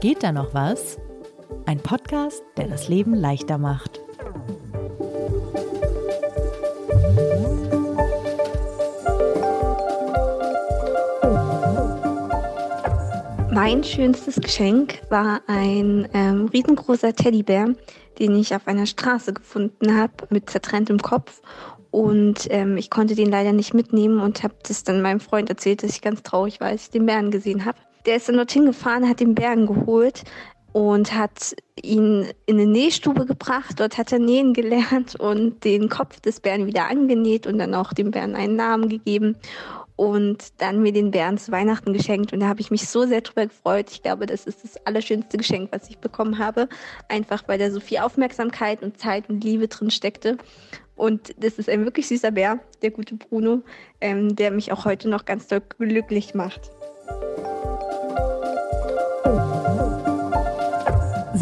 Geht da noch was? Ein Podcast, der das Leben leichter macht. Mein schönstes Geschenk war ein ähm, riesengroßer Teddybär, den ich auf einer Straße gefunden habe mit zertrenntem Kopf. Und ähm, ich konnte den leider nicht mitnehmen und habe das dann meinem Freund erzählt, dass ich ganz traurig war, als ich den Bären gesehen habe. Der ist dann dorthin gefahren, hat den Bären geholt und hat ihn in eine Nähstube gebracht. Dort hat er nähen gelernt und den Kopf des Bären wieder angenäht und dann auch dem Bären einen Namen gegeben und dann mir den Bären zu Weihnachten geschenkt. Und da habe ich mich so sehr drüber gefreut. Ich glaube, das ist das allerschönste Geschenk, was ich bekommen habe. Einfach weil da so viel Aufmerksamkeit und Zeit und Liebe drin steckte. Und das ist ein wirklich süßer Bär, der gute Bruno, ähm, der mich auch heute noch ganz doll glücklich macht.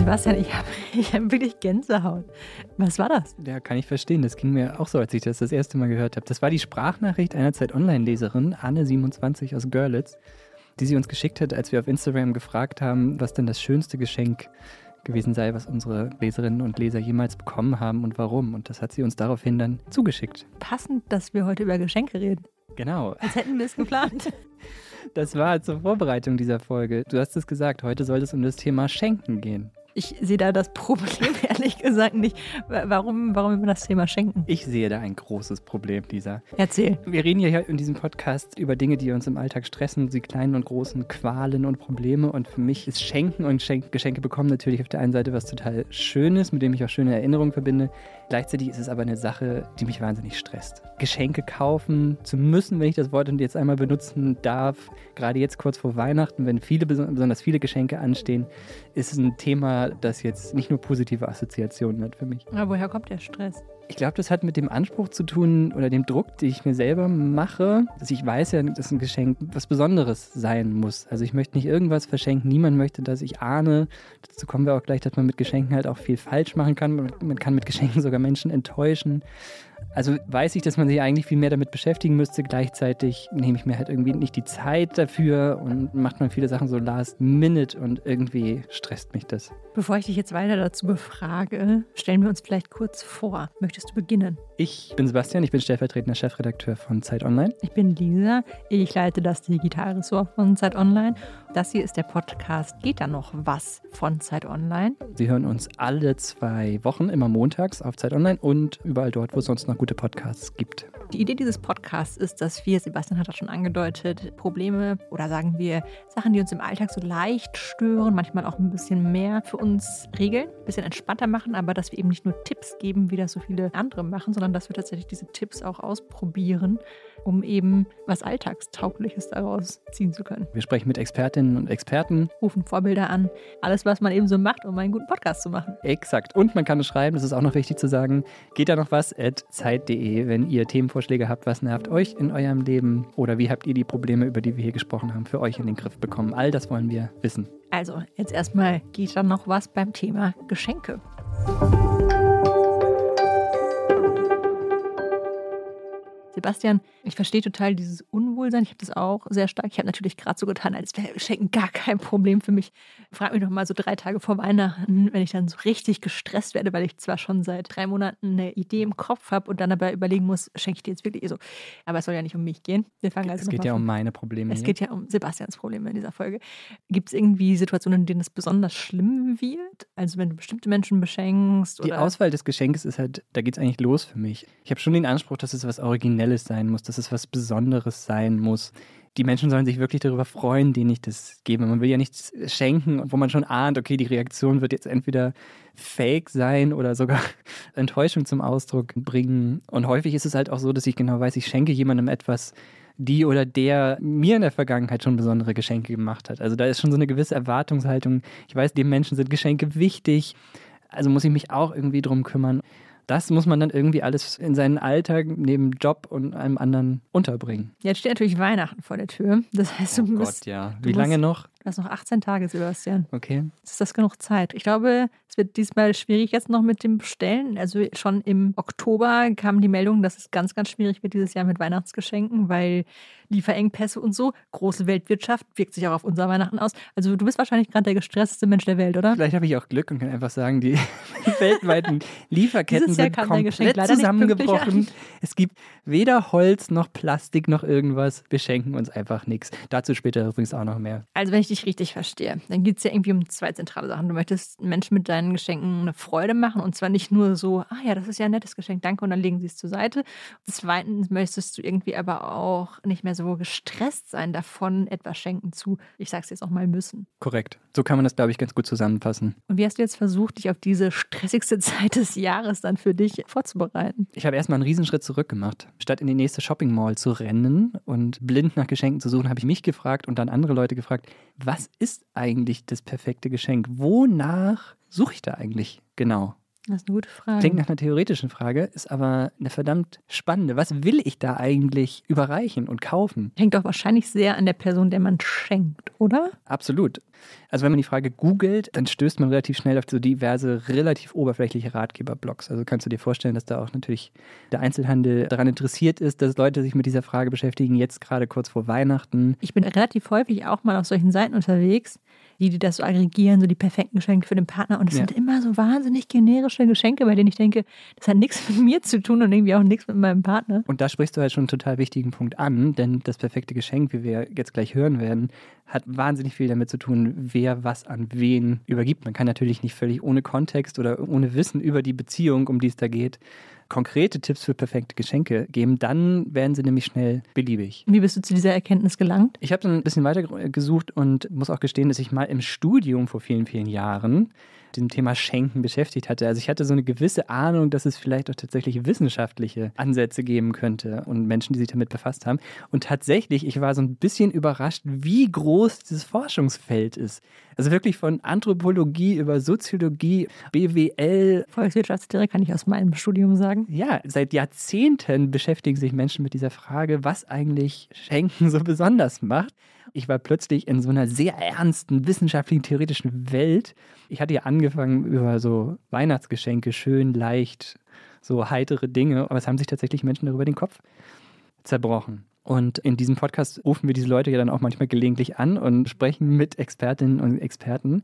Sebastian, ich habe ich hab wirklich Gänsehaut. Was war das? Ja, kann ich verstehen. Das ging mir auch so, als ich das das erste Mal gehört habe. Das war die Sprachnachricht einer Zeit-Online-Leserin, Anne27 aus Görlitz, die sie uns geschickt hat, als wir auf Instagram gefragt haben, was denn das schönste Geschenk gewesen sei, was unsere Leserinnen und Leser jemals bekommen haben und warum. Und das hat sie uns daraufhin dann zugeschickt. Passend, dass wir heute über Geschenke reden. Genau. Als hätten wir es geplant. Das war zur Vorbereitung dieser Folge. Du hast es gesagt, heute soll es um das Thema Schenken gehen. Ich sehe da das Problem ehrlich gesagt nicht. Warum, warum immer das Thema Schenken? Ich sehe da ein großes Problem, Lisa. Erzähl. Wir reden ja in diesem Podcast über Dinge, die uns im Alltag stressen, die kleinen und großen Qualen und Probleme. Und für mich ist Schenken und Schenk Geschenke bekommen natürlich auf der einen Seite was total Schönes, mit dem ich auch schöne Erinnerungen verbinde. Gleichzeitig ist es aber eine Sache, die mich wahnsinnig stresst. Geschenke kaufen zu müssen, wenn ich das Wort jetzt einmal benutzen darf, gerade jetzt kurz vor Weihnachten, wenn viele, besonders viele Geschenke anstehen, ist ein Thema, das jetzt nicht nur positive Assoziationen hat für mich. Aber woher kommt der Stress? Ich glaube, das hat mit dem Anspruch zu tun oder dem Druck, den ich mir selber mache, dass ich weiß ja, dass ein Geschenk was Besonderes sein muss. Also ich möchte nicht irgendwas verschenken, niemand möchte das. Ich ahne, dazu kommen wir auch gleich, dass man mit Geschenken halt auch viel falsch machen kann. Man kann mit Geschenken sogar Menschen enttäuschen. Also weiß ich, dass man sich eigentlich viel mehr damit beschäftigen müsste. Gleichzeitig nehme ich mir halt irgendwie nicht die Zeit dafür und macht man viele Sachen so last minute und irgendwie stresst mich das. Bevor ich dich jetzt weiter dazu befrage, stellen wir uns vielleicht kurz vor. Möchtest du beginnen? Ich bin Sebastian, ich bin stellvertretender Chefredakteur von Zeit Online. Ich bin Lisa, ich leite das Digitalressort von Zeit Online. Das hier ist der Podcast Geht da noch was von Zeit Online? Sie hören uns alle zwei Wochen, immer montags auf Zeit Online und überall dort, wo es sonst noch gute Podcasts gibt. Die Idee dieses Podcasts ist, dass wir, Sebastian hat das schon angedeutet, Probleme oder sagen wir Sachen, die uns im Alltag so leicht stören, manchmal auch ein bisschen mehr für uns regeln, ein bisschen entspannter machen, aber dass wir eben nicht nur Tipps geben, wie das so viele andere machen, sondern dass wir tatsächlich diese Tipps auch ausprobieren, um eben was Alltagstaugliches daraus ziehen zu können. Wir sprechen mit Expertinnen und Experten, rufen Vorbilder an, alles, was man eben so macht, um einen guten Podcast zu machen. Exakt. Und man kann es schreiben, das ist auch noch wichtig zu sagen, geht da noch was at zeit.de, wenn ihr Themenvorschläge habt, was nervt euch in eurem Leben oder wie habt ihr die Probleme, über die wir hier gesprochen haben, für euch in den Griff bekommen. All das wollen wir wissen. Also, jetzt erstmal geht da noch was beim Thema Geschenke. Sebastian, ich verstehe total dieses Unwohlsein. Ich habe das auch sehr stark. Ich habe natürlich gerade so getan, als wäre Schenken gar kein Problem für mich. Frag mich noch mal so drei Tage vor Weihnachten, wenn ich dann so richtig gestresst werde, weil ich zwar schon seit drei Monaten eine Idee im Kopf habe und dann aber überlegen muss, schenke ich dir jetzt wirklich so. Aber es soll ja nicht um mich gehen. Wir fangen also es geht ja um meine Probleme. Es hier. geht ja um Sebastians Probleme in dieser Folge. Gibt es irgendwie Situationen, in denen es besonders schlimm wird? Also wenn du bestimmte Menschen beschenkst? Die Auswahl des Geschenkes ist halt, da geht es eigentlich los für mich. Ich habe schon den Anspruch, dass es was Originelles Originelles sein muss, dass es was Besonderes sein muss. Die Menschen sollen sich wirklich darüber freuen, denen ich das gebe. Man will ja nichts schenken, wo man schon ahnt, okay, die Reaktion wird jetzt entweder fake sein oder sogar Enttäuschung zum Ausdruck bringen. Und häufig ist es halt auch so, dass ich genau weiß, ich schenke jemandem etwas, die oder der mir in der Vergangenheit schon besondere Geschenke gemacht hat. Also da ist schon so eine gewisse Erwartungshaltung. Ich weiß, dem Menschen sind Geschenke wichtig. Also muss ich mich auch irgendwie drum kümmern das muss man dann irgendwie alles in seinen Alltag neben Job und einem anderen unterbringen. Jetzt steht natürlich Weihnachten vor der Tür. Das heißt, du oh musst, Gott, ja. Wie lange noch? Du hast noch 18 Tage, Sebastian. Okay. Ist das genug Zeit? Ich glaube, es wird diesmal schwierig jetzt noch mit dem Bestellen. Also schon im Oktober kam die Meldung, dass es ganz, ganz schwierig wird dieses Jahr mit Weihnachtsgeschenken, weil Lieferengpässe und so, große Weltwirtschaft wirkt sich auch auf unser Weihnachten aus. Also du bist wahrscheinlich gerade der gestressteste Mensch der Welt, oder? Vielleicht habe ich auch Glück und kann einfach sagen, die weltweiten Lieferketten sind komplett zusammengebrochen. Es gibt weder Holz noch Plastik noch irgendwas. Wir schenken uns einfach nichts. Dazu später übrigens auch noch mehr. Also wenn ich dich richtig verstehe, dann geht es ja irgendwie um zwei zentrale Sachen. Du möchtest Menschen mit deinen Geschenken eine Freude machen und zwar nicht nur so, ah ja, das ist ja ein nettes Geschenk, danke, und dann legen sie es zur Seite. Zweitens möchtest du irgendwie aber auch nicht mehr so gestresst sein davon, etwas schenken zu, ich sag's jetzt auch mal müssen. Korrekt. So kann man das, glaube ich, ganz gut zusammenfassen. Und wie hast du jetzt versucht, dich auf diese stressigste Zeit des Jahres dann für dich vorzubereiten? Ich habe erstmal einen Riesenschritt zurück gemacht. Statt in die nächste Shopping Mall zu rennen und blind nach Geschenken zu suchen, habe ich mich gefragt und dann andere Leute gefragt, was ist eigentlich das perfekte Geschenk? Wonach suche ich da eigentlich genau? Das ist eine gute Frage. Klingt nach einer theoretischen Frage, ist aber eine verdammt spannende. Was will ich da eigentlich überreichen und kaufen? Hängt doch wahrscheinlich sehr an der Person, der man schenkt, oder? Absolut. Also wenn man die Frage googelt, dann stößt man relativ schnell auf so diverse, relativ oberflächliche Ratgeberblogs. Also kannst du dir vorstellen, dass da auch natürlich der Einzelhandel daran interessiert ist, dass Leute sich mit dieser Frage beschäftigen, jetzt gerade kurz vor Weihnachten. Ich bin relativ häufig auch mal auf solchen Seiten unterwegs, die, die das so aggregieren, so die perfekten Geschenke für den Partner. Und es Ja. sind immer so wahnsinnig generische Geschenke, bei denen ich denke, das hat nichts mit mir zu tun und irgendwie auch nichts mit meinem Partner. Und da sprichst du halt schon einen total wichtigen Punkt an, denn das perfekte Geschenk, wie wir jetzt gleich hören werden, hat wahnsinnig viel damit zu tun, wer was an wen übergibt. Man kann natürlich nicht völlig ohne Kontext oder ohne Wissen über die Beziehung, um die es da geht, konkrete Tipps für perfekte Geschenke geben. Dann werden sie nämlich schnell beliebig. Wie bist du zu dieser Erkenntnis gelangt? Ich habe dann ein bisschen weiter gesucht und muss auch gestehen, dass ich mal im Studium vor vielen, vielen Jahren diesem Thema Schenken beschäftigt hatte. Also ich hatte so eine gewisse Ahnung, dass es vielleicht auch tatsächlich wissenschaftliche Ansätze geben könnte und Menschen, die sich damit befasst haben. Und tatsächlich, ich war so ein bisschen überrascht, wie groß dieses Forschungsfeld ist. Also wirklich von Anthropologie über Soziologie, BWL, Volkswirtschaftslehre kann ich aus meinem Studium sagen. ja, seit Jahrzehnten beschäftigen sich Menschen mit dieser Frage, was eigentlich Schenken so besonders macht. Ich war plötzlich in so einer sehr ernsten, wissenschaftlichen, theoretischen Welt. Ich hatte ja angefangen über so Weihnachtsgeschenke, schön, leicht, so heitere Dinge, aber es haben sich tatsächlich Menschen darüber den Kopf zerbrochen. Und in diesem Podcast rufen wir diese Leute ja dann auch manchmal gelegentlich an und sprechen mit Expertinnen und Experten.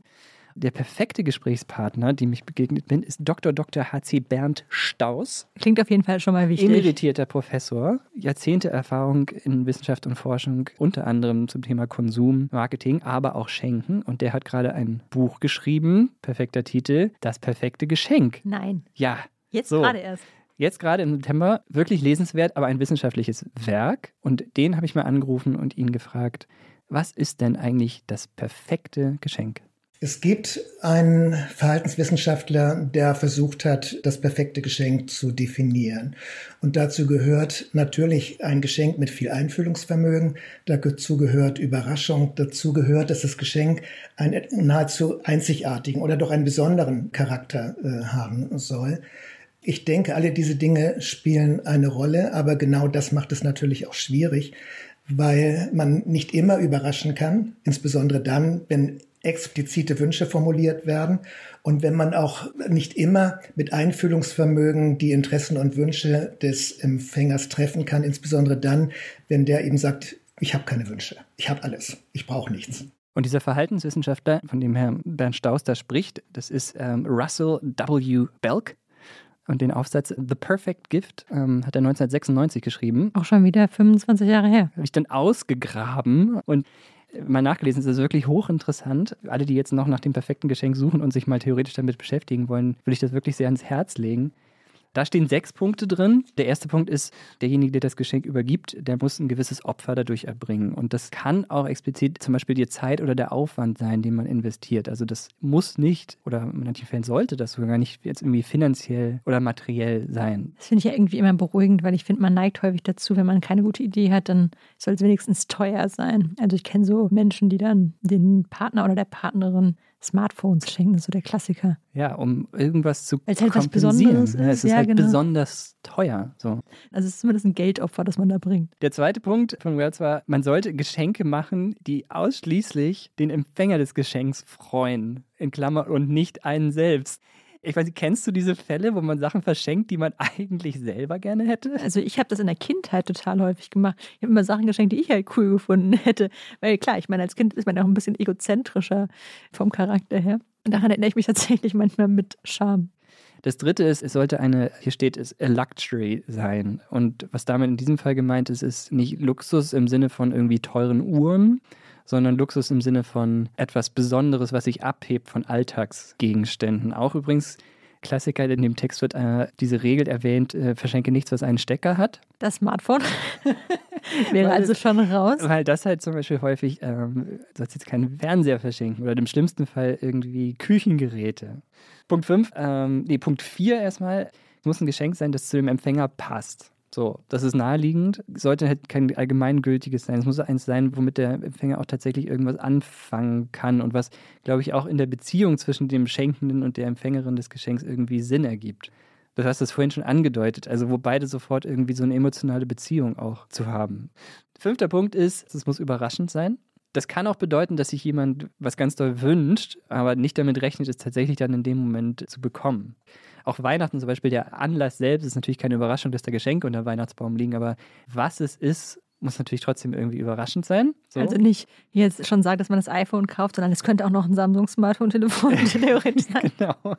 Der perfekte Gesprächspartner, dem ich begegnet bin, ist Dr. Dr. H.C. Bernd Staus, Klingt auf jeden Fall schon mal wichtig. emeritierter Professor, Jahrzehnte Erfahrung in Wissenschaft und Forschung, unter anderem zum Thema Konsum, Marketing, aber auch Schenken. Und der hat gerade ein Buch geschrieben, perfekter Titel, Das perfekte Geschenk. Nein, Ja, jetzt So. gerade erst. jetzt gerade im September wirklich lesenswert, aber ein wissenschaftliches Werk. Und den habe ich mal angerufen und ihn gefragt, was ist denn eigentlich das perfekte Geschenk? Es gibt einen Verhaltenswissenschaftler, der versucht hat, das perfekte Geschenk zu definieren. Und dazu gehört natürlich ein Geschenk mit viel Einfühlungsvermögen, dazu gehört Überraschung, dazu gehört, dass das Geschenk einen nahezu einzigartigen oder doch einen besonderen Charakter äh, haben soll. Ich denke, alle diese Dinge spielen eine Rolle, aber genau das macht es natürlich auch schwierig, weil man nicht immer überraschen kann, insbesondere dann, wenn explizite Wünsche formuliert werden und wenn man auch nicht immer mit Einfühlungsvermögen die Interessen und Wünsche des Empfängers treffen kann, insbesondere dann, wenn der eben sagt, ich habe keine Wünsche, ich habe alles, ich brauche nichts. Und dieser Verhaltenswissenschaftler, von dem Herr Bernd Staus da spricht, das ist ähm, Russell W. Belk. Und den Aufsatz The Perfect Gift ähm, hat er 1996 geschrieben. Auch schon wieder 25 Jahre her. Habe ich dann ausgegraben und mal nachgelesen. Es ist wirklich hochinteressant. Alle, die jetzt noch nach dem perfekten Geschenk suchen und sich mal theoretisch damit beschäftigen wollen, würde ich das wirklich sehr ans Herz legen. Da stehen sechs Punkte drin. Der erste Punkt ist, derjenige, der das Geschenk übergibt, der muss ein gewisses Opfer dadurch erbringen. Und das kann auch explizit zum Beispiel die Zeit oder der Aufwand sein, den man investiert. Also das muss nicht, oder in manchen Fällen sollte das sogar nicht jetzt irgendwie finanziell oder materiell sein. Das finde ich ja irgendwie immer beruhigend, weil ich finde, man neigt häufig dazu, wenn man keine gute Idee hat, dann soll es wenigstens teuer sein. Also ich kenne so Menschen, die dann den Partner oder der Partnerin Smartphones schenken, das ist so der Klassiker. Ja, um irgendwas zu Weil es halt was. Besonderes Ja, es ist, ist ja, halt genau. besonders teuer. So. Also es ist zumindest ein Geldopfer, das man da bringt. Der zweite Punkt von Wells war, man sollte Geschenke machen, die ausschließlich den Empfänger des Geschenks freuen. In Klammer und nicht einen selbst. Ich weiß nicht, kennst du diese Fälle, wo man Sachen verschenkt, die man eigentlich selber gerne hätte? Also ich habe das in der Kindheit total häufig gemacht. Ich habe immer Sachen geschenkt, die ich halt cool gefunden hätte. Weil klar, ich meine, als Kind ist man ja auch ein bisschen egozentrischer vom Charakter her. Und daran erinnere ich mich tatsächlich manchmal mit Charme. Das dritte ist, es sollte eine, hier steht es, a Luxury sein. Und was damit in diesem Fall gemeint ist, ist nicht Luxus im Sinne von irgendwie teuren Uhren, sondern Luxus im Sinne von etwas Besonderes, was sich abhebt von Alltagsgegenständen. Auch übrigens Klassiker, in dem Text wird äh, diese Regel erwähnt, äh, verschenke nichts, was einen Stecker hat. Das Smartphone wäre Weil- also schon raus. Weil das halt zum Beispiel häufig, ähm, du sollst jetzt keinen Fernseher verschenken oder im schlimmsten Fall irgendwie Küchengeräte. Punkt 5, ähm, nee, Punkt 4 erstmal, es muss ein Geschenk sein, das zu dem Empfänger passt. So, das ist naheliegend, sollte halt kein allgemeingültiges sein. Es muss eins sein, womit der Empfänger auch tatsächlich irgendwas anfangen kann und was, glaube ich, auch in der Beziehung zwischen dem Schenkenden und der Empfängerin des Geschenks irgendwie Sinn ergibt. Du hast das vorhin schon angedeutet, also wo beide sofort irgendwie so eine emotionale Beziehung auch zu haben. Fünfter Punkt ist, es muss überraschend sein. Das kann auch bedeuten, dass sich jemand was ganz doll wünscht, aber nicht damit rechnet, es tatsächlich dann in dem Moment zu bekommen. Auch Weihnachten zum Beispiel, der Anlass selbst ist natürlich keine Überraschung, dass da Geschenke unter dem Weihnachtsbaum liegen, aber was es ist, muss natürlich trotzdem irgendwie überraschend sein. So. Also nicht jetzt schon sagt, dass man das iPhone kauft, sondern es könnte auch noch ein Samsung-Smartphone-Telefon theoretisch sein. Genau.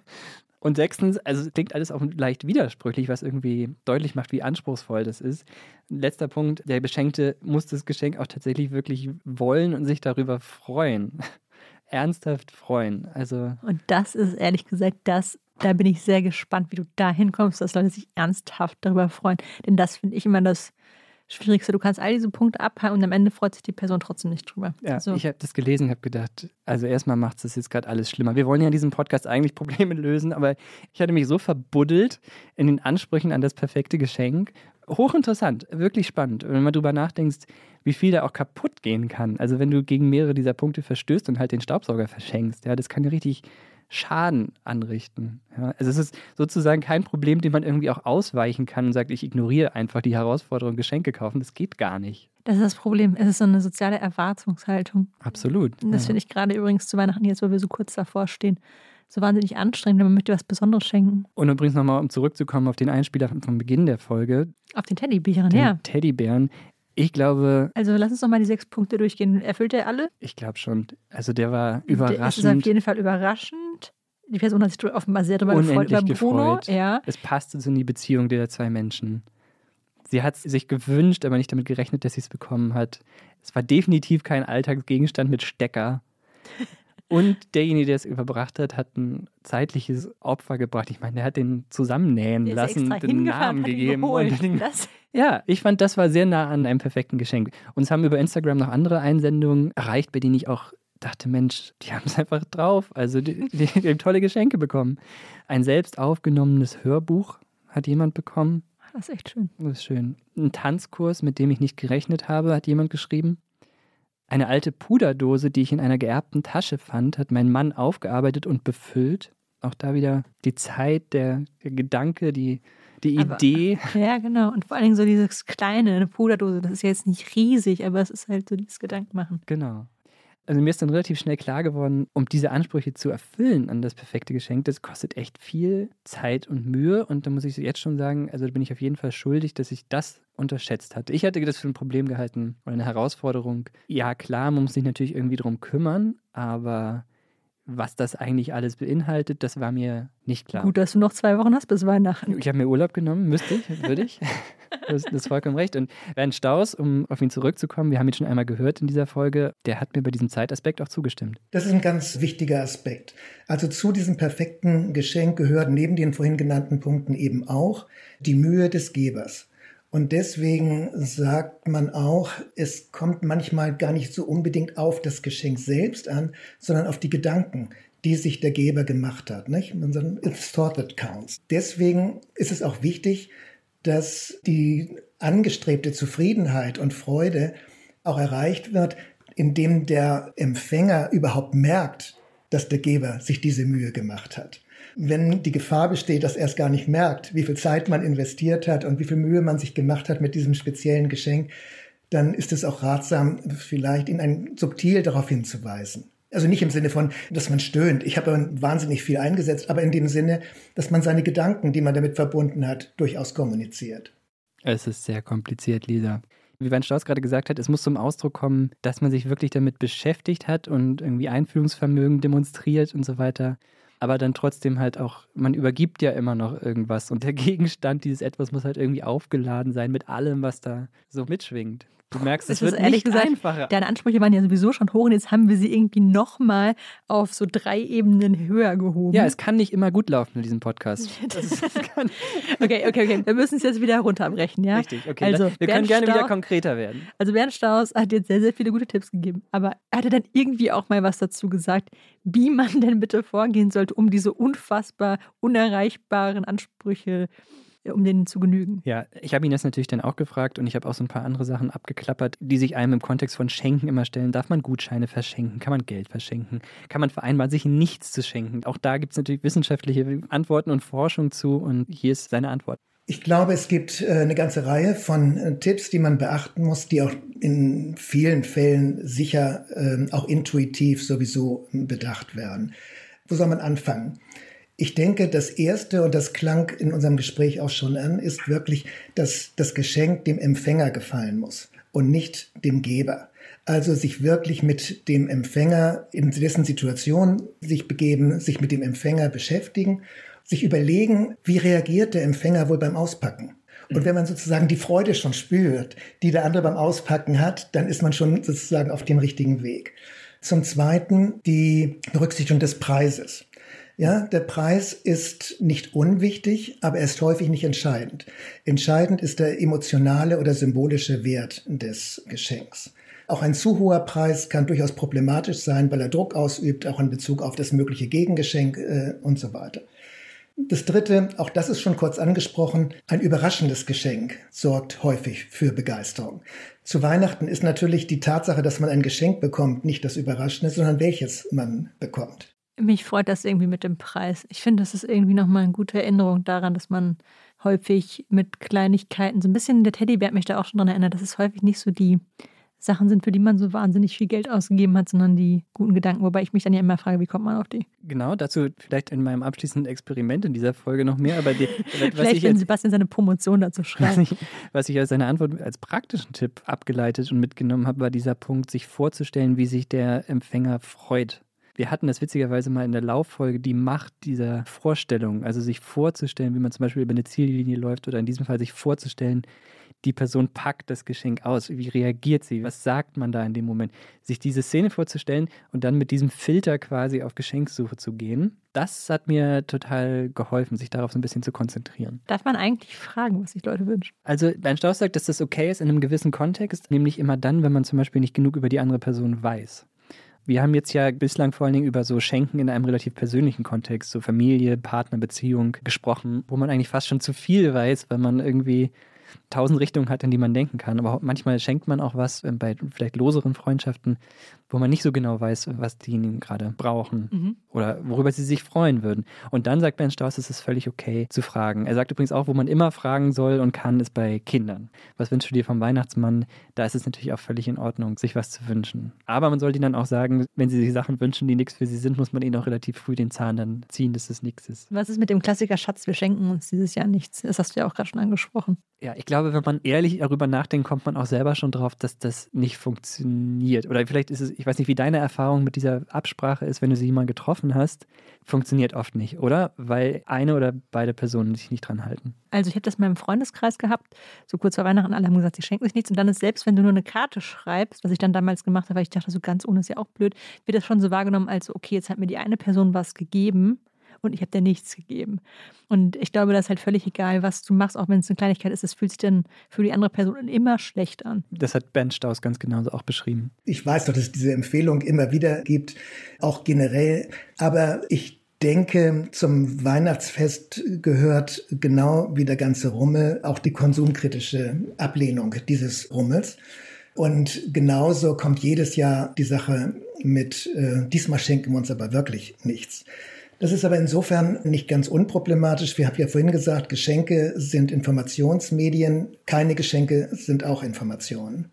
Und sechstens, also es klingt alles auch leicht widersprüchlich, was irgendwie deutlich macht, wie anspruchsvoll das ist. Letzter Punkt, der Beschenkte muss das Geschenk auch tatsächlich wirklich wollen und sich darüber freuen. Ernsthaft freuen. Also Und das ist ehrlich gesagt das, da bin ich sehr gespannt, wie du da hinkommst, dass Leute sich ernsthaft darüber freuen. Denn das finde ich immer das Schwierigste. Du kannst all diese Punkte abhaken und am Ende freut sich die Person trotzdem nicht drüber. Ja, Also, ich habe das gelesen, habe gedacht, also erstmal macht es jetzt gerade alles schlimmer. Wir wollen ja in diesem Podcast eigentlich Probleme lösen, aber ich hatte mich so verbuddelt in den Ansprüchen an das perfekte Geschenk. Hochinteressant, wirklich spannend. Wenn man drüber nachdenkt, wie viel da auch kaputt gehen kann. Also wenn du gegen mehrere dieser Punkte verstößt und halt den Staubsauger verschenkst, ja, das kann ja richtig Schaden anrichten. Ja, also es ist sozusagen kein Problem, dem man irgendwie auch ausweichen kann und sagt, ich ignoriere einfach die Herausforderung, Geschenke kaufen. Das geht gar nicht. das ist das Problem. Es ist so eine soziale Erwartungshaltung. Absolut. Und das ja. finde ich gerade übrigens zu Weihnachten jetzt, wo wir so kurz davor stehen, so wahnsinnig anstrengend. denn Man möchte was Besonderes schenken. Und übrigens nochmal, um zurückzukommen auf den Einspieler vom Beginn der Folge, Auf den Teddybären, den ja. Teddybären. Ich glaube, Also lass uns doch mal die sechs Punkte durchgehen. Erfüllt er alle? ich glaube schon, also der war Es ist auf überraschend. jeden Fall überraschend. Die Person hat sich offenbar sehr darüber gefreut. Über Bruno, gefreut. ja. Es passte so in die Beziehung der zwei Menschen. Sie hat es sich gewünscht, aber nicht damit gerechnet, dass sie es bekommen hat. Es war definitiv kein Alltagsgegenstand mit Stecker. Und derjenige, der es überbracht hat, hat ein zeitliches Opfer gebracht. Ich meine, der hat den zusammennähen Der lassen, den Namen hat ihn gegeben. den, Das, ja, ich fand, das war sehr nah an einem perfekten Geschenk. Uns haben über Instagram noch andere Einsendungen erreicht, bei denen ich auch dachte, Mensch, die haben es einfach drauf. Also die, die, die haben tolle Geschenke bekommen. Ein selbst aufgenommenes Hörbuch hat jemand bekommen. das ist echt schön. Das ist schön. Ein Tanzkurs, mit dem ich nicht gerechnet habe, hat jemand geschrieben. Eine alte Puderdose, die ich in einer geerbten Tasche fand, hat mein Mann aufgearbeitet und befüllt. Auch da wieder die Zeit, der, der Gedanke, die, die Aber- Idee. Ja, genau. Und vor allen Dingen so dieses kleine, eine Puderdose, das ist ja jetzt nicht riesig, aber es ist halt so dieses Gedankenmachen. Genau. Also mir ist dann relativ schnell klar geworden, um diese Ansprüche zu erfüllen an das perfekte Geschenk, das kostet echt viel Zeit und Mühe. Und da muss ich jetzt schon sagen, also da bin ich auf jeden Fall schuldig, dass ich das unterschätzt hatte. Ich hatte das für ein Problem gehalten oder eine Herausforderung. Ja, klar, man muss sich natürlich irgendwie drum kümmern, aber was das eigentlich alles beinhaltet, das war mir nicht klar. Gut, dass du noch zwei Wochen hast bis Weihnachten. Ich habe mir Urlaub genommen, müsste ich, würde ich. Das, ist vollkommen recht. Und Bernd Staus, um auf ihn zurückzukommen, wir haben ihn schon einmal gehört in dieser Folge, der hat mir bei diesem Zeitaspekt auch zugestimmt. Das ist ein ganz wichtiger Aspekt. Also zu diesem perfekten Geschenk gehört neben den vorhin genannten Punkten eben auch die Mühe des Gebers. Und deswegen sagt man auch, es kommt manchmal gar nicht so unbedingt auf das Geschenk selbst an, sondern auf die Gedanken, die sich der Geber gemacht hat. Nicht? Man sagt, It's thought that counts. Deswegen ist es auch wichtig, dass die angestrebte Zufriedenheit und Freude auch erreicht wird, indem der Empfänger überhaupt merkt, dass der Geber sich diese Mühe gemacht hat. Wenn die Gefahr besteht, dass er es gar nicht merkt, wie viel Zeit man investiert hat und wie viel Mühe man sich gemacht hat mit diesem speziellen Geschenk, dann ist es auch ratsam, vielleicht ihn ein subtil darauf hinzuweisen. Also nicht im Sinne von, dass man stöhnt. Ich habe wahnsinnig viel eingesetzt, aber in dem Sinne, dass man seine Gedanken, die man damit verbunden hat, durchaus kommuniziert. Es ist sehr kompliziert, Lisa. Wie Van Strauss gerade gesagt hat, es muss zum Ausdruck kommen, dass man sich wirklich damit beschäftigt hat und irgendwie Einfühlungsvermögen demonstriert und so weiter. Aber dann trotzdem halt auch, man übergibt ja immer noch irgendwas und der Gegenstand dieses Etwas muss halt irgendwie aufgeladen sein mit allem, was da so mitschwingt. Du merkst, es, wird ehrlich gesagt, einfacher. Deine Ansprüche waren ja sowieso schon hoch und jetzt haben wir sie irgendwie nochmal auf so drei Ebenen höher gehoben. Ja, es kann nicht immer gut laufen in diesem Podcast. okay, okay, okay. Wir müssen es jetzt wieder runterbrechen, ja? Richtig, okay. Also, wir Bernd können gerne Staus, wieder konkreter werden. Also Bernd Staus hat jetzt sehr, sehr viele gute Tipps gegeben, aber er hatte dann irgendwie auch mal was dazu gesagt, wie man denn bitte vorgehen sollte, um diese unfassbar unerreichbaren Ansprüche zu um denen zu genügen. Ja, ich habe ihn das natürlich dann auch gefragt und ich habe auch so ein paar andere Sachen abgeklappert, die sich einem im Kontext von Schenken immer stellen. Darf man Gutscheine verschenken? Kann man Geld verschenken? Kann man vereinbaren, sich nichts zu schenken? Auch da gibt es natürlich wissenschaftliche Antworten und Forschung zu und hier ist seine Antwort. Ich glaube, es gibt äh, eine ganze Reihe von äh, Tipps, die man beachten muss, die auch in vielen Fällen sicher ähm, auch intuitiv sowieso bedacht werden. Wo soll man anfangen? Ich denke, das Erste, und das klang in unserem Gespräch auch schon an, ist wirklich, dass das Geschenk dem Empfänger gefallen muss und nicht dem Geber. Also sich wirklich mit dem Empfänger in dessen Situation sich begeben, sich mit dem Empfänger beschäftigen, sich überlegen, wie reagiert der Empfänger wohl beim Auspacken. Und wenn man sozusagen die Freude schon spürt, die der andere beim Auspacken hat, dann ist man schon sozusagen auf dem richtigen Weg. Zum Zweiten die Berücksichtigung des Preises. Ja, der Preis ist nicht unwichtig, aber er ist häufig nicht entscheidend. Entscheidend ist der emotionale oder symbolische Wert des Geschenks. Auch ein zu hoher Preis kann durchaus problematisch sein, weil er Druck ausübt, auch in Bezug auf das mögliche Gegengeschenk äh, und so weiter. Das Dritte, auch das ist schon kurz angesprochen, ein überraschendes Geschenk sorgt häufig für Begeisterung. Zu Weihnachten ist natürlich die Tatsache, dass man ein Geschenk bekommt, nicht das Überraschende, sondern welches man bekommt. Mich freut das irgendwie mit dem Preis. Ich finde, das ist irgendwie nochmal eine gute Erinnerung daran, dass man häufig mit Kleinigkeiten, so ein bisschen, der Teddybär hat mich da auch schon daran erinnert, dass es häufig nicht so die Sachen sind, für die man so wahnsinnig viel Geld ausgegeben hat, sondern die guten Gedanken, wobei ich mich dann ja immer frage, wie kommt man auf die? Genau, dazu vielleicht in meinem abschließenden Experiment in dieser Folge noch mehr, aber die, vielleicht, wenn Sebastian seine Promotion dazu schreibt. Was ich, was ich als seine Antwort als praktischen Tipp abgeleitet und mitgenommen habe, war dieser Punkt, sich vorzustellen, wie sich der Empfänger freut wir hatten das witzigerweise mal in der Lauffolge, die Macht dieser Vorstellung, also sich vorzustellen, wie man zum Beispiel über eine Ziellinie läuft oder in diesem Fall sich vorzustellen, die Person packt das Geschenk aus. Wie reagiert sie? Was sagt man da in dem Moment? Sich diese Szene vorzustellen und dann mit diesem Filter quasi auf Geschenksuche zu gehen, das hat mir total geholfen, sich darauf so ein bisschen zu konzentrieren. Darf man eigentlich fragen, was sich Leute wünschen? Also, Bernd Strauß sagt, dass das okay ist in einem gewissen Kontext, nämlich immer dann, wenn man zum Beispiel nicht genug über die andere Person weiß. Wir haben jetzt ja bislang vor allen Dingen über so Schenken in einem relativ persönlichen Kontext, so Familie, Partner, Beziehung gesprochen, wo man eigentlich fast schon zu viel weiß, weil man irgendwie tausend Richtungen hat, in die man denken kann. Aber manchmal schenkt man auch was äh, bei vielleicht loseren Freundschaften, wo man nicht so genau weiß, was diejenigen gerade brauchen mhm. Oder worüber sie sich freuen würden. Und dann sagt Ben Strauss, es ist völlig okay zu fragen. Er sagt übrigens auch, wo man immer fragen soll und kann, ist bei Kindern. Was wünschst du dir vom Weihnachtsmann? Da ist es natürlich auch völlig in Ordnung, sich was zu wünschen. Aber man sollte ihnen dann auch sagen, wenn sie sich Sachen wünschen, die nichts für sie sind, muss man ihnen auch relativ früh den Zahn dann ziehen, dass es nichts ist. Was ist mit dem Klassiker Schatz, wir schenken uns dieses Jahr nichts? Das hast du ja auch gerade schon angesprochen. Ja, ich glaube, wenn man ehrlich darüber nachdenkt, kommt man auch selber schon drauf, dass das nicht funktioniert. Oder vielleicht ist es, ich weiß nicht, wie deine Erfahrung mit dieser Absprache ist, wenn du sie mal getroffen hast, funktioniert oft nicht, oder? Weil eine oder beide Personen sich nicht dran halten. Also ich habe das in meinem Freundeskreis gehabt, so kurz vor Weihnachten, alle haben gesagt, sie schenken sich nichts. Und dann ist selbst, wenn du nur eine Karte schreibst, was ich dann damals gemacht habe, weil ich dachte, so ganz ohne ist ja auch blöd, wird das schon so wahrgenommen, als okay, jetzt hat mir die eine Person was gegeben und ich habe dir nichts gegeben. Und ich glaube, das ist halt völlig egal, was du machst, auch wenn es eine Kleinigkeit ist. Es fühlt sich dann für die andere Person immer schlecht an. Das hat Ben Staus ganz genauso auch beschrieben. Ich weiß doch, dass es diese Empfehlung immer wieder gibt, auch generell. Aber ich denke, zum Weihnachtsfest gehört genau wie der ganze Rummel auch die konsumkritische Ablehnung dieses Rummels. Und genauso kommt jedes Jahr die Sache mit, äh, diesmal schenken wir uns aber wirklich nichts. Das ist aber insofern nicht ganz unproblematisch. Wir haben ja vorhin gesagt, Geschenke sind Informationsmedien, keine Geschenke sind auch Informationen.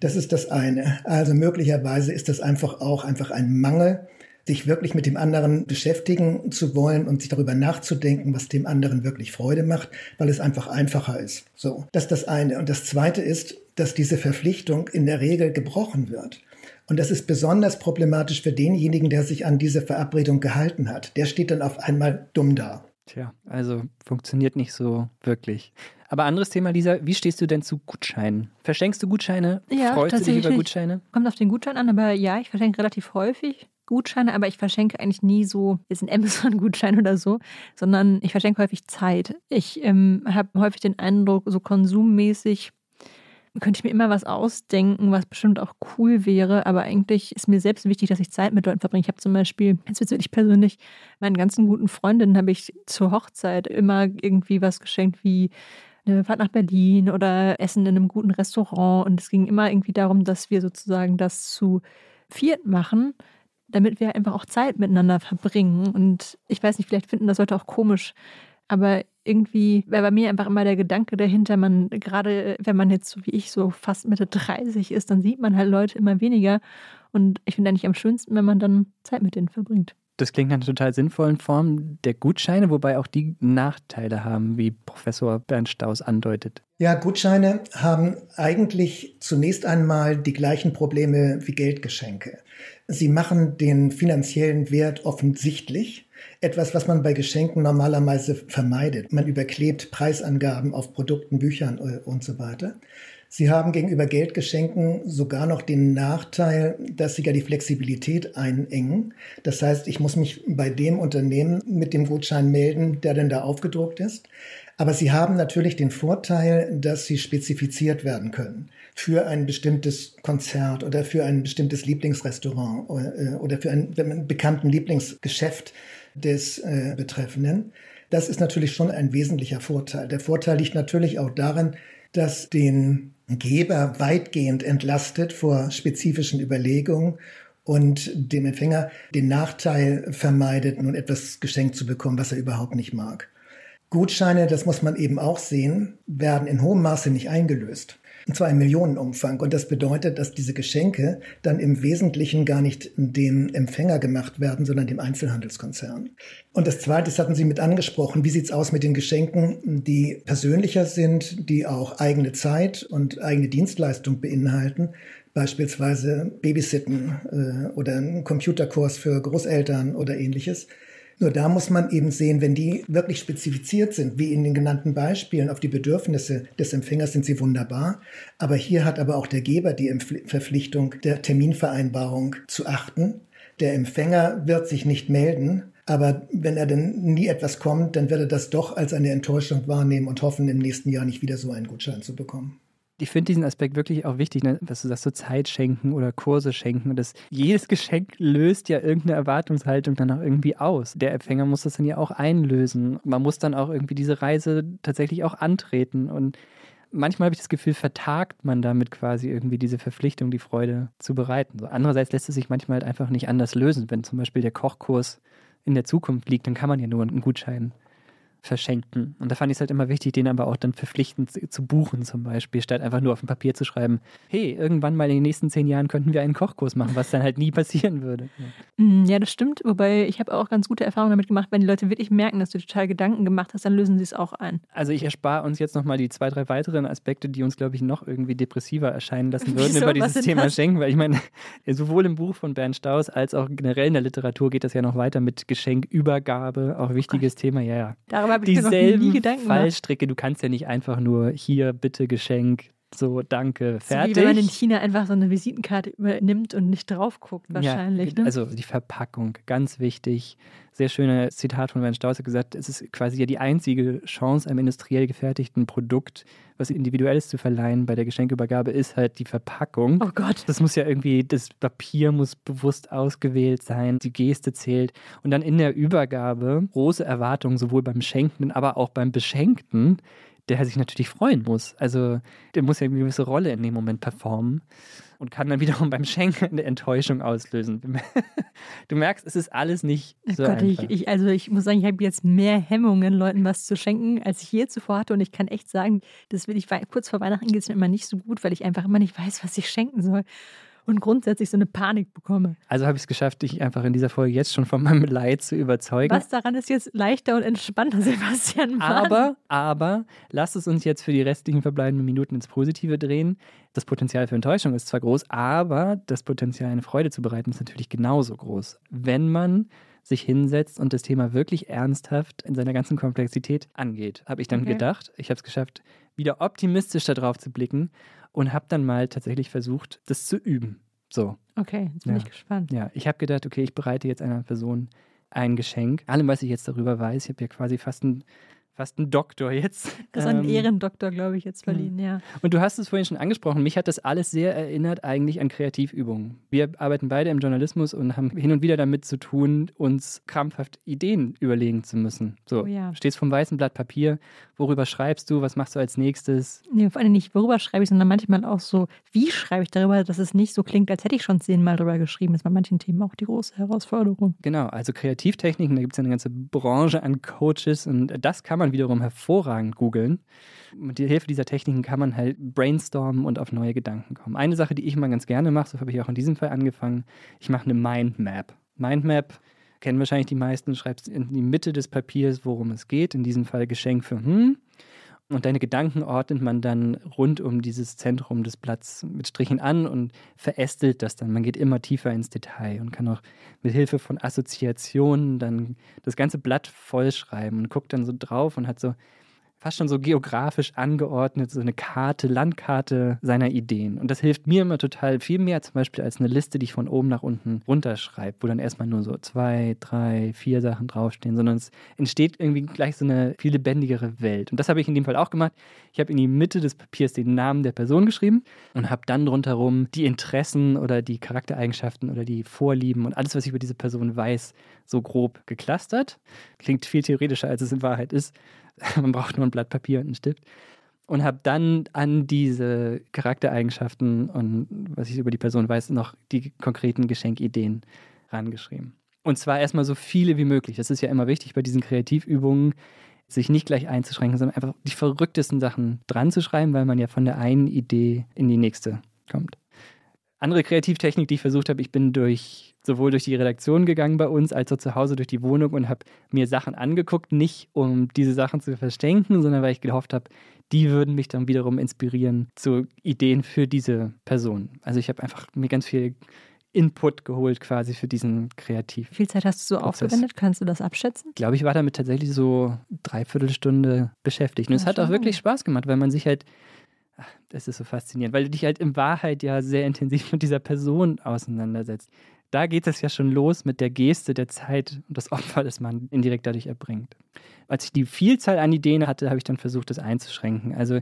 Das ist das eine. Also möglicherweise ist das einfach auch einfach ein Mangel, sich wirklich mit dem anderen beschäftigen zu wollen und sich darüber nachzudenken, was dem anderen wirklich Freude macht, weil es einfach einfacher ist. So, das ist das eine. Und das zweite ist, dass diese Verpflichtung in der Regel gebrochen wird. Und das ist besonders problematisch für denjenigen, der sich an diese Verabredung gehalten hat. Der steht dann auf einmal dumm da. Tja, also funktioniert nicht so wirklich. Aber anderes Thema, Lisa, wie stehst du denn zu Gutscheinen? Verschenkst du Gutscheine? Ja, Freust du dich über Gutscheine? Kommt auf den Gutschein an, aber ja, ich verschenke relativ häufig Gutscheine, aber ich verschenke eigentlich nie so, jetzt ein Amazon-Gutschein oder so, sondern ich verschenke häufig Zeit. Ich ähm, habe häufig den Eindruck, so konsummäßig könnte ich mir immer was ausdenken, was bestimmt auch cool wäre, aber eigentlich ist mir selbst wichtig, dass ich Zeit mit Leuten verbringe. Ich habe zum Beispiel, jetzt wird wirklich persönlich, meinen ganzen guten Freundinnen habe ich zur Hochzeit immer irgendwie was geschenkt wie eine Fahrt nach Berlin oder Essen in einem guten Restaurant und es ging immer irgendwie darum, dass wir sozusagen das zu viert machen, damit wir einfach auch Zeit miteinander verbringen und ich weiß nicht, vielleicht finden das Leute auch komisch, aber irgendwie wäre bei mir einfach immer der Gedanke dahinter, man, gerade wenn man jetzt so wie ich so fast Mitte 30 ist, dann sieht man halt Leute immer weniger. Und ich finde eigentlich am schönsten, wenn man dann Zeit mit denen verbringt. Das klingt nach einer total sinnvollen Form der Gutscheine, wobei auch die Nachteile haben, wie Professor Bernd Staus andeutet. Ja, Gutscheine haben eigentlich zunächst einmal die gleichen Probleme wie Geldgeschenke. Sie machen den finanziellen Wert offensichtlich etwas, was man bei Geschenken normalerweise vermeidet. Man überklebt Preisangaben auf Produkten, Büchern äh, und so weiter. Sie haben gegenüber Geldgeschenken sogar noch den Nachteil, dass sie ja die Flexibilität einengen. Das heißt, ich muss mich bei dem Unternehmen mit dem Gutschein melden, der denn da aufgedruckt ist. Aber sie haben natürlich den Vorteil, dass sie spezifiziert werden können für ein bestimmtes Konzert oder für ein bestimmtes Lieblingsrestaurant äh, oder für einen bekannten Lieblingsgeschäft des äh, Betreffenden. Das ist natürlich schon ein wesentlicher Vorteil. Der Vorteil liegt natürlich auch darin, dass den Geber weitgehend entlastet vor spezifischen Überlegungen und dem Empfänger den Nachteil vermeidet, nun etwas geschenkt zu bekommen, was er überhaupt nicht mag. Gutscheine, das muss man eben auch sehen, werden in hohem Maße nicht eingelöst. Und zwar im Millionenumfang. Und das bedeutet, dass diese Geschenke dann im Wesentlichen gar nicht dem Empfänger gemacht werden, sondern dem Einzelhandelskonzern. Und das Zweite, das hatten Sie mit angesprochen, wie sieht's aus mit den Geschenken, die persönlicher sind, die auch eigene Zeit und eigene Dienstleistung beinhalten? Beispielsweise Babysitten äh, oder einen Computerkurs für Großeltern oder ähnliches. Nur da muss man eben sehen, wenn die wirklich spezifiziert sind, wie in den genannten Beispielen, auf die Bedürfnisse des Empfängers sind sie wunderbar. Aber hier hat aber auch der Geber die Verpflichtung der Terminvereinbarung zu achten. Der Empfänger wird sich nicht melden, aber wenn er denn nie etwas kommt, dann wird er das doch als eine Enttäuschung wahrnehmen und hoffen, im nächsten Jahr nicht wieder so einen Gutschein zu bekommen ich finde diesen Aspekt wirklich auch wichtig, ne? dass du sagst, so Zeit schenken oder Kurse schenken. Das, jedes Geschenk löst ja irgendeine Erwartungshaltung dann auch irgendwie aus. Der Empfänger muss das dann ja auch einlösen. Man muss dann auch irgendwie diese Reise tatsächlich auch antreten. Und manchmal habe ich das Gefühl, vertagt man damit quasi irgendwie diese Verpflichtung, die Freude zu bereiten. So, andererseits lässt es sich manchmal halt einfach nicht anders lösen. Wenn zum Beispiel der Kochkurs in der Zukunft liegt, dann kann man ja nur einen Gutschein verschenken. Und da fand ich es halt immer wichtig, den aber auch dann verpflichtend zu buchen zum Beispiel, statt einfach nur auf dem Papier zu schreiben, hey, irgendwann mal in den nächsten zehn Jahren könnten wir einen Kochkurs machen, was dann halt nie passieren würde. Ja, mm, ja das stimmt, wobei ich habe auch ganz gute Erfahrungen damit gemacht, wenn die Leute wirklich merken, dass du total Gedanken gemacht hast, dann lösen sie es auch ein. Also ich erspare uns jetzt nochmal die zwei, drei weiteren Aspekte, die uns, glaube ich, noch irgendwie depressiver erscheinen lassen würden Wieso? über dieses Thema das? Schenken, weil ich meine, sowohl im Buch von Bernd Staus als auch generell in der Literatur geht das ja noch weiter mit Geschenkübergabe, auch wichtiges oh Thema, ja, ja. Darüber habe ich dieselben mir noch nie Gedanken Fallstricke. Du kannst ja nicht einfach nur hier bitte Geschenk, so danke, fertig. So wie wenn man in China einfach so eine Visitenkarte übernimmt und nicht drauf guckt, wahrscheinlich. Ja, ne? Also die Verpackung, ganz wichtig. Sehr schönes Zitat von Bernd Staus hat gesagt, es ist quasi ja die einzige Chance, einem industriell gefertigten Produkt was Individuelles zu verleihen bei der Geschenkübergabe, ist halt die Verpackung. Oh Gott. Das muss ja irgendwie, das Papier muss bewusst ausgewählt sein, die Geste zählt. Und dann in der Übergabe große Erwartungen, sowohl beim Schenkenden, aber auch beim Beschenkten der sich natürlich freuen muss. Also der muss ja eine gewisse Rolle in dem Moment performen und kann dann wiederum beim Schenken eine Enttäuschung auslösen. Du merkst, es ist alles nicht Oh so Gott, ich, einfach. ich, also ich muss sagen, ich habe jetzt mehr Hemmungen, Leuten was zu schenken, als ich je zuvor hatte. Und ich kann echt sagen, das will ich kurz vor Weihnachten geht es mir immer nicht so gut, weil ich einfach immer nicht weiß, was ich schenken soll. Und grundsätzlich so eine Panik bekomme. also habe ich es geschafft, dich einfach in dieser Folge jetzt schon von meinem Leid zu überzeugen. Was daran ist jetzt leichter und entspannter, Sebastian? Mann. Aber, aber, lasst es uns jetzt für die restlichen verbleibenden Minuten ins Positive drehen. Das Potenzial für Enttäuschung ist zwar groß, aber das Potenzial, eine Freude zu bereiten, ist natürlich genauso groß. Wenn man sich hinsetzt und das Thema wirklich ernsthaft in seiner ganzen Komplexität angeht, habe ich dann Okay. gedacht. Ich habe es geschafft, wieder optimistisch darauf zu blicken und habe dann mal tatsächlich versucht, das zu üben. So. Okay, jetzt bin Ja. ich gespannt. Ja, ich habe gedacht, okay, ich bereite jetzt einer Person ein Geschenk. Allem, was ich jetzt darüber weiß, ich habe ja quasi fast einen, fast einen Doktor jetzt. Das ist ein Ähm, Ehrendoktor, glaube ich, jetzt verliehen, ja. Und du hast es vorhin schon angesprochen, mich hat das alles sehr erinnert eigentlich an Kreativübungen. Wir arbeiten beide im Journalismus und haben hin und wieder damit zu tun, uns krampfhaft Ideen überlegen zu müssen. So, Oh ja. stehst vom weißen Blatt Papier, worüber schreibst du, was machst du als nächstes? Nee, vor allem nicht, worüber schreibe ich, sondern manchmal auch so, wie schreibe ich darüber, dass es nicht so klingt, als hätte ich schon zehnmal drüber geschrieben. Das ist bei manchen Themen auch die große Herausforderung. Genau, also Kreativtechniken, da gibt es ja eine ganze Branche an Coaches und das kann man wiederum hervorragend googeln. Mit der Hilfe dieser Techniken kann man halt brainstormen und auf neue Gedanken kommen. Eine Sache, die ich mal ganz gerne mache, so habe ich auch in diesem Fall angefangen, ich mache eine Mindmap. Mindmap kennen wahrscheinlich die meisten, schreibst in die Mitte des Papiers, worum es geht, in diesem Fall Geschenk für hm. Und deine Gedanken ordnet man dann rund um dieses Zentrum des Blatts mit Strichen an und verästelt das dann. Man geht immer tiefer ins Detail und kann auch mit Hilfe von Assoziationen dann das ganze Blatt vollschreiben und guckt dann so drauf und hat so fast schon so geografisch angeordnet, so eine Karte, Landkarte seiner Ideen. Und das hilft mir immer total viel mehr zum Beispiel als eine Liste, die ich von oben nach unten runterschreibe, wo dann erstmal nur so zwei, drei, vier Sachen draufstehen, sondern es entsteht irgendwie gleich so eine viel lebendigere Welt. Und das habe ich in dem Fall auch gemacht. Ich habe in die Mitte des Papiers den Namen der Person geschrieben und habe dann rundherum die Interessen oder die Charaktereigenschaften oder die Vorlieben und alles, was ich über diese Person weiß, so grob geklustert. Klingt viel theoretischer, als es in Wahrheit ist. Man braucht nur ein Blatt Papier und einen Stift. Und habe dann an diese Charaktereigenschaften und was ich über die Person weiß, noch die konkreten Geschenkideen rangeschrieben. Und zwar erstmal so viele wie möglich. Das ist ja immer wichtig bei diesen Kreativübungen, sich nicht gleich einzuschränken, sondern einfach die verrücktesten Sachen dran zu schreiben, weil man ja von der einen Idee in die nächste kommt. Andere Kreativtechnik, die ich versucht habe, ich bin durch sowohl durch die Redaktion gegangen bei uns, als auch zu Hause durch die Wohnung und habe mir Sachen angeguckt, nicht um diese Sachen zu verstecken, sondern weil ich gehofft habe, die würden mich dann wiederum inspirieren zu Ideen für diese Person. Also ich habe einfach mir ganz viel Input geholt quasi für diesen Kreativ. Wie viel Zeit hast du so Prozess. aufgewendet? Kannst du das abschätzen? Ich glaube, ich war damit tatsächlich so dreiviertel Stunde beschäftigt. Und es hat auch wirklich Spaß gemacht, weil man sich halt, das ist so faszinierend, weil du dich halt in Wahrheit ja sehr intensiv mit dieser Person auseinandersetzt. Da geht es ja schon los mit der Geste der Zeit und das Opfer, das man indirekt dadurch erbringt. Als ich die Vielzahl an Ideen hatte, habe ich dann versucht, das einzuschränken. Also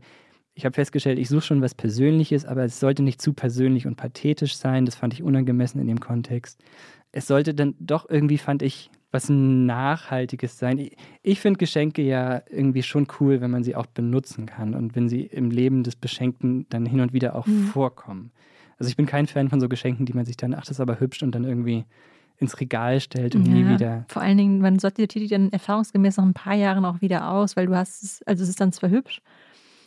ich habe festgestellt, ich suche schon was Persönliches, aber es sollte nicht zu persönlich und pathetisch sein. Das fand ich unangemessen in dem Kontext. Es sollte dann doch irgendwie, fand ich, was Nachhaltiges sein. Ich, ich finde Geschenke ja irgendwie schon cool, wenn man sie auch benutzen kann und wenn sie im Leben des Beschenkten dann hin und wieder auch Mhm. vorkommen. Also ich bin kein Fan von so Geschenken, die man sich dann, ach, das ist aber hübsch und dann irgendwie ins Regal stellt und nie Ja, wieder. Vor allen Dingen, man sortiert die dann erfahrungsgemäß nach ein paar Jahren auch wieder aus, weil du hast es, also es ist dann zwar hübsch,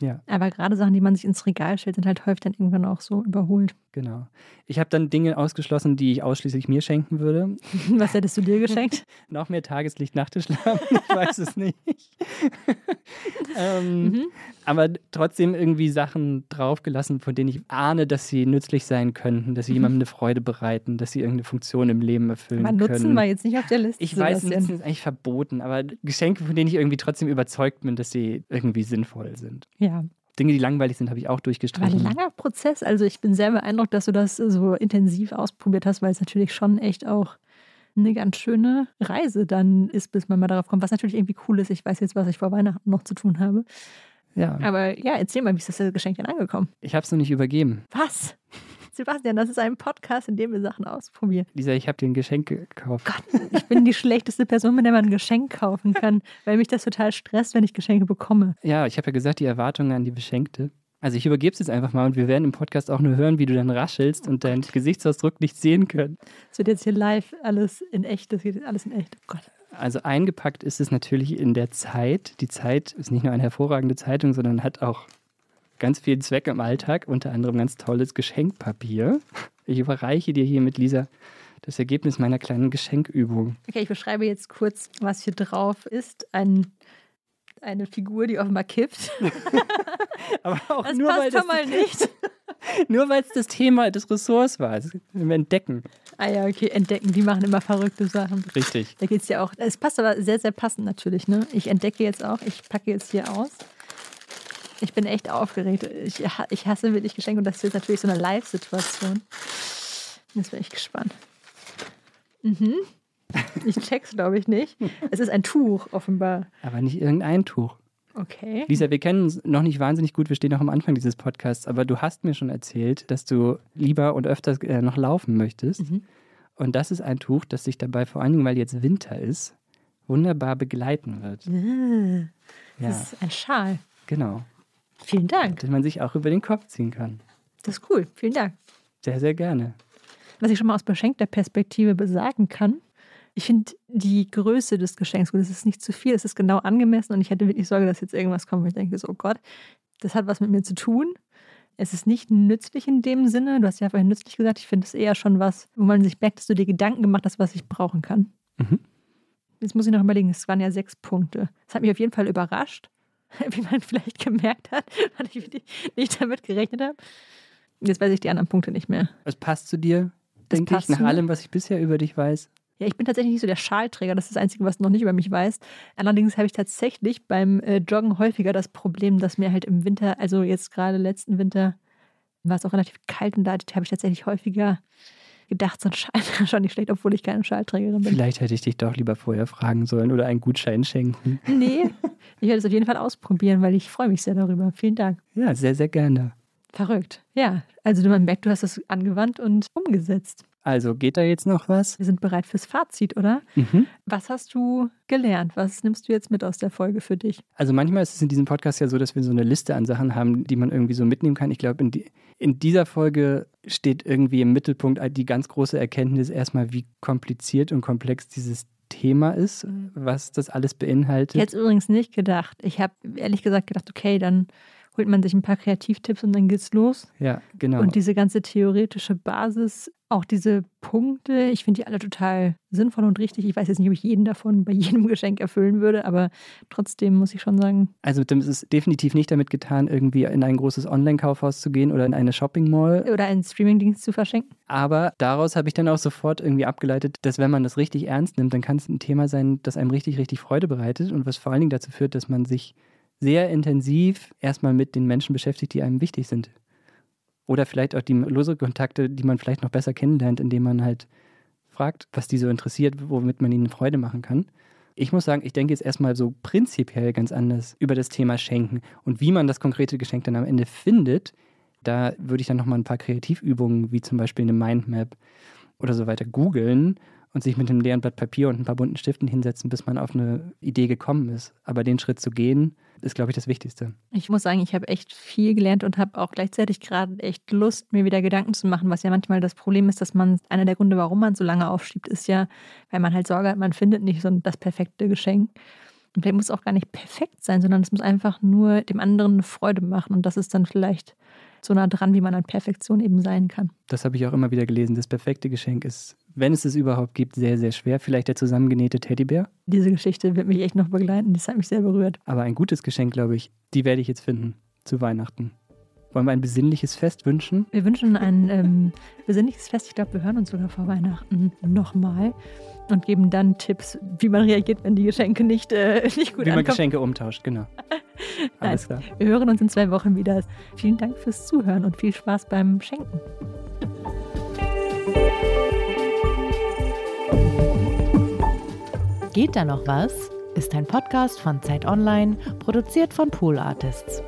Ja. aber gerade Sachen, die man sich ins Regal stellt, sind halt häufig dann irgendwann auch so überholt. Genau. Ich habe dann Dinge ausgeschlossen, die ich ausschließlich mir schenken würde. Was hättest du dir geschenkt? Noch mehr Tageslicht nach dem Schlafen, ich weiß es nicht. ähm, Mhm. Aber trotzdem irgendwie Sachen draufgelassen, von denen ich ahne, dass sie nützlich sein könnten, dass sie Mhm. jemandem eine Freude bereiten, dass sie irgendeine Funktion im Leben erfüllen Aber Nutzen können. war jetzt nicht auf der Liste. ich weiß. Nutzen ist eigentlich verboten, aber Geschenke, von denen ich irgendwie trotzdem überzeugt bin, dass sie irgendwie sinnvoll sind. Ja, Dinge, die langweilig sind, habe ich auch aber durchgestrichen. ein langer Prozess. Also ich bin sehr beeindruckt, dass du das so intensiv ausprobiert hast, weil es natürlich schon echt auch eine ganz schöne Reise dann ist, bis man mal darauf kommt. Was natürlich irgendwie cool ist. Ich weiß jetzt, was ich vor Weihnachten noch zu tun habe. Ja, Aber ja, erzähl mal, wie ist das Geschenk denn angekommen? ich habe es noch nicht übergeben. Was? Sebastian, das ist ein Podcast, in dem wir Sachen ausprobieren. Lisa, ich habe dir ein Geschenk gekauft. Gott, ich bin die schlechteste Person, mit der man ein Geschenk kaufen kann, weil mich das total stresst, wenn ich Geschenke bekomme. Ja, ich habe ja gesagt, die Erwartungen an die Beschenkte. Also ich übergebe es jetzt einfach mal und wir werden im Podcast auch nur hören, wie du dann raschelst und deinen Gesichtsausdruck nicht sehen können. Es wird jetzt hier live alles in echt, das geht alles in echt. Oh Gott. Also eingepackt ist es natürlich in der Zeit. Die Zeit ist nicht nur eine hervorragende Zeitung, sondern hat auch ganz viel Zweck im Alltag, unter anderem ganz tolles Geschenkpapier. Ich überreiche dir hier mit Lisa das Ergebnis meiner kleinen Geschenkübung. Okay, ich beschreibe jetzt kurz, was hier drauf ist. Ein, eine Figur, die offenbar kippt. Aber auch Das nur, weil passt das, schon mal nicht. nur weil es das Thema des Ressorts war. Das wir entdecken. Ah ja, okay, entdecken, die machen immer verrückte Sachen. Richtig. Da geht es ja auch. Es passt aber sehr, sehr passend natürlich. Ne? Ich entdecke jetzt auch, ich packe jetzt hier aus. Ich bin echt aufgeregt. Ich, ich hasse wirklich Geschenke und das ist jetzt natürlich so eine Live-Situation. Jetzt bin ich gespannt. Mhm. Ich check's, glaube ich, nicht. Es ist ein Tuch, offenbar. Aber nicht irgendein Tuch. Okay. Lisa, wir kennen uns noch nicht wahnsinnig gut, wir stehen noch am Anfang dieses Podcasts, aber du hast mir schon erzählt, dass du lieber und öfters äh, noch laufen möchtest. Mhm. Und das ist ein Tuch, das sich dabei vor allen Dingen, weil jetzt Winter ist, wunderbar begleiten wird. Ah, Ja, Das ist ein Schal. genau. Vielen Dank. Den man sich auch über den Kopf ziehen kann. Das ist cool. Vielen Dank. Sehr, sehr gerne. Was ich schon mal aus beschenkter Perspektive besagen kann, ich finde die Größe des Geschenks gut. Es ist nicht zu viel, es ist genau angemessen und ich hätte wirklich Sorge, dass jetzt irgendwas kommt, wo ich denke, so, oh Gott, das hat was mit mir zu tun. Es ist nicht nützlich in dem Sinne. Du hast ja vorhin nützlich gesagt. Ich finde es eher schon was, wo man sich merkt, dass du dir Gedanken gemacht hast, was ich brauchen kann. Mhm. Jetzt muss ich noch überlegen, es waren ja sechs Punkte. Das hat mich auf jeden Fall überrascht, wie man vielleicht gemerkt hat, weil ich nicht damit gerechnet habe. Jetzt weiß ich die anderen Punkte nicht mehr. Es passt zu dir, denke ich, passt nach mir. allem, was ich bisher über dich weiß. Ja, ich bin tatsächlich nicht so der Schalträger. Das ist das Einzige, was du noch nicht über mich weißt. Allerdings habe ich tatsächlich beim äh, Joggen häufiger das Problem, dass mir halt im Winter, also jetzt gerade letzten Winter, war es auch relativ kalt und da habe ich tatsächlich häufiger gedacht, so ein Schal wäre schon nicht schlecht, obwohl ich keine Schalträgerin bin. Vielleicht hätte ich dich doch lieber vorher fragen sollen oder einen Gutschein schenken. Nee, ich werde es auf jeden Fall ausprobieren, weil ich freue mich sehr darüber. Vielen Dank. Ja, sehr, sehr gerne. Verrückt. Ja, also man merkt, du hast das angewandt und umgesetzt. Also, geht da jetzt noch was? Wir sind bereit fürs Fazit, oder? Mhm. Was hast du gelernt? Was nimmst du jetzt mit aus der Folge für dich? Also manchmal ist es in diesem Podcast ja so, dass wir so eine Liste an Sachen haben, die man irgendwie so mitnehmen kann. Ich glaube, in, die, in dieser Folge steht irgendwie im Mittelpunkt die ganz große Erkenntnis erstmal, wie kompliziert und komplex dieses Thema ist, was das alles Ich beinhaltet. hätte es übrigens nicht gedacht. Ich habe ehrlich gesagt gedacht, okay, dann holt man sich ein paar Kreativtipps und dann geht's los. Ja, genau. Und diese ganze theoretische Basis, auch diese Punkte, ich finde die alle total sinnvoll und richtig. Ich weiß jetzt nicht, ob ich jeden davon bei jedem Geschenk erfüllen würde, aber trotzdem muss ich schon sagen, Also es ist definitiv nicht damit getan, irgendwie in ein großes Online-Kaufhaus zu gehen oder in eine Shopping-Mall. oder einen Streamingdienst zu verschenken. Aber daraus habe ich dann auch sofort irgendwie abgeleitet, dass wenn man das richtig ernst nimmt, dann kann es ein Thema sein, das einem richtig, richtig Freude bereitet und was vor allen Dingen dazu führt, dass man sich sehr intensiv erstmal mit den Menschen beschäftigt, die einem wichtig sind. Oder vielleicht auch die lose Kontakte, die man vielleicht noch besser kennenlernt, indem man halt fragt, was die so interessiert, womit man ihnen Freude machen kann. Ich muss sagen, ich denke jetzt erstmal so prinzipiell ganz anders über das Thema Schenken und wie man das konkrete Geschenk dann am Ende findet. Da würde ich dann nochmal ein paar Kreativübungen, wie zum Beispiel eine Mindmap oder so weiter, googeln und sich mit einem leeren Blatt Papier und ein paar bunten Stiften hinsetzen, bis man auf eine Idee gekommen ist. Aber den Schritt zu gehen, ist, glaube ich, das Wichtigste. Ich muss sagen, ich habe echt viel gelernt und habe auch gleichzeitig gerade echt Lust, mir wieder Gedanken zu machen, was ja manchmal das Problem ist, dass man, einer der Gründe, warum man so lange aufschiebt, ist ja, weil man halt Sorge hat, man findet nicht so das perfekte Geschenk. Und vielleicht muss es auch gar nicht perfekt sein, sondern es muss einfach nur dem anderen eine Freude machen. Und das ist dann vielleicht so nah dran, wie man an Perfektion eben sein kann. Das habe ich auch immer wieder gelesen. Das perfekte Geschenk ist, wenn es es überhaupt gibt, sehr, sehr schwer. Vielleicht der zusammengenähte Teddybär. Diese Geschichte wird mich echt noch begleiten. Das hat mich sehr berührt. Aber ein gutes Geschenk, glaube ich, die werde ich jetzt finden zu Weihnachten. Wollen wir ein besinnliches Fest wünschen? Wir wünschen ein ähm, besinnliches Fest. Ich glaube, wir hören uns sogar vor Weihnachten nochmal und geben dann Tipps, wie man reagiert, wenn die Geschenke nicht, äh, nicht gut Wie man ankommen. Geschenke umtauscht, genau. Alles klar. Wir hören uns in zwei Wochen wieder. Vielen Dank fürs Zuhören und viel Spaß beim Schenken. Geht da noch was? Ist ein Podcast von Zeit Online, produziert von Pool Artists.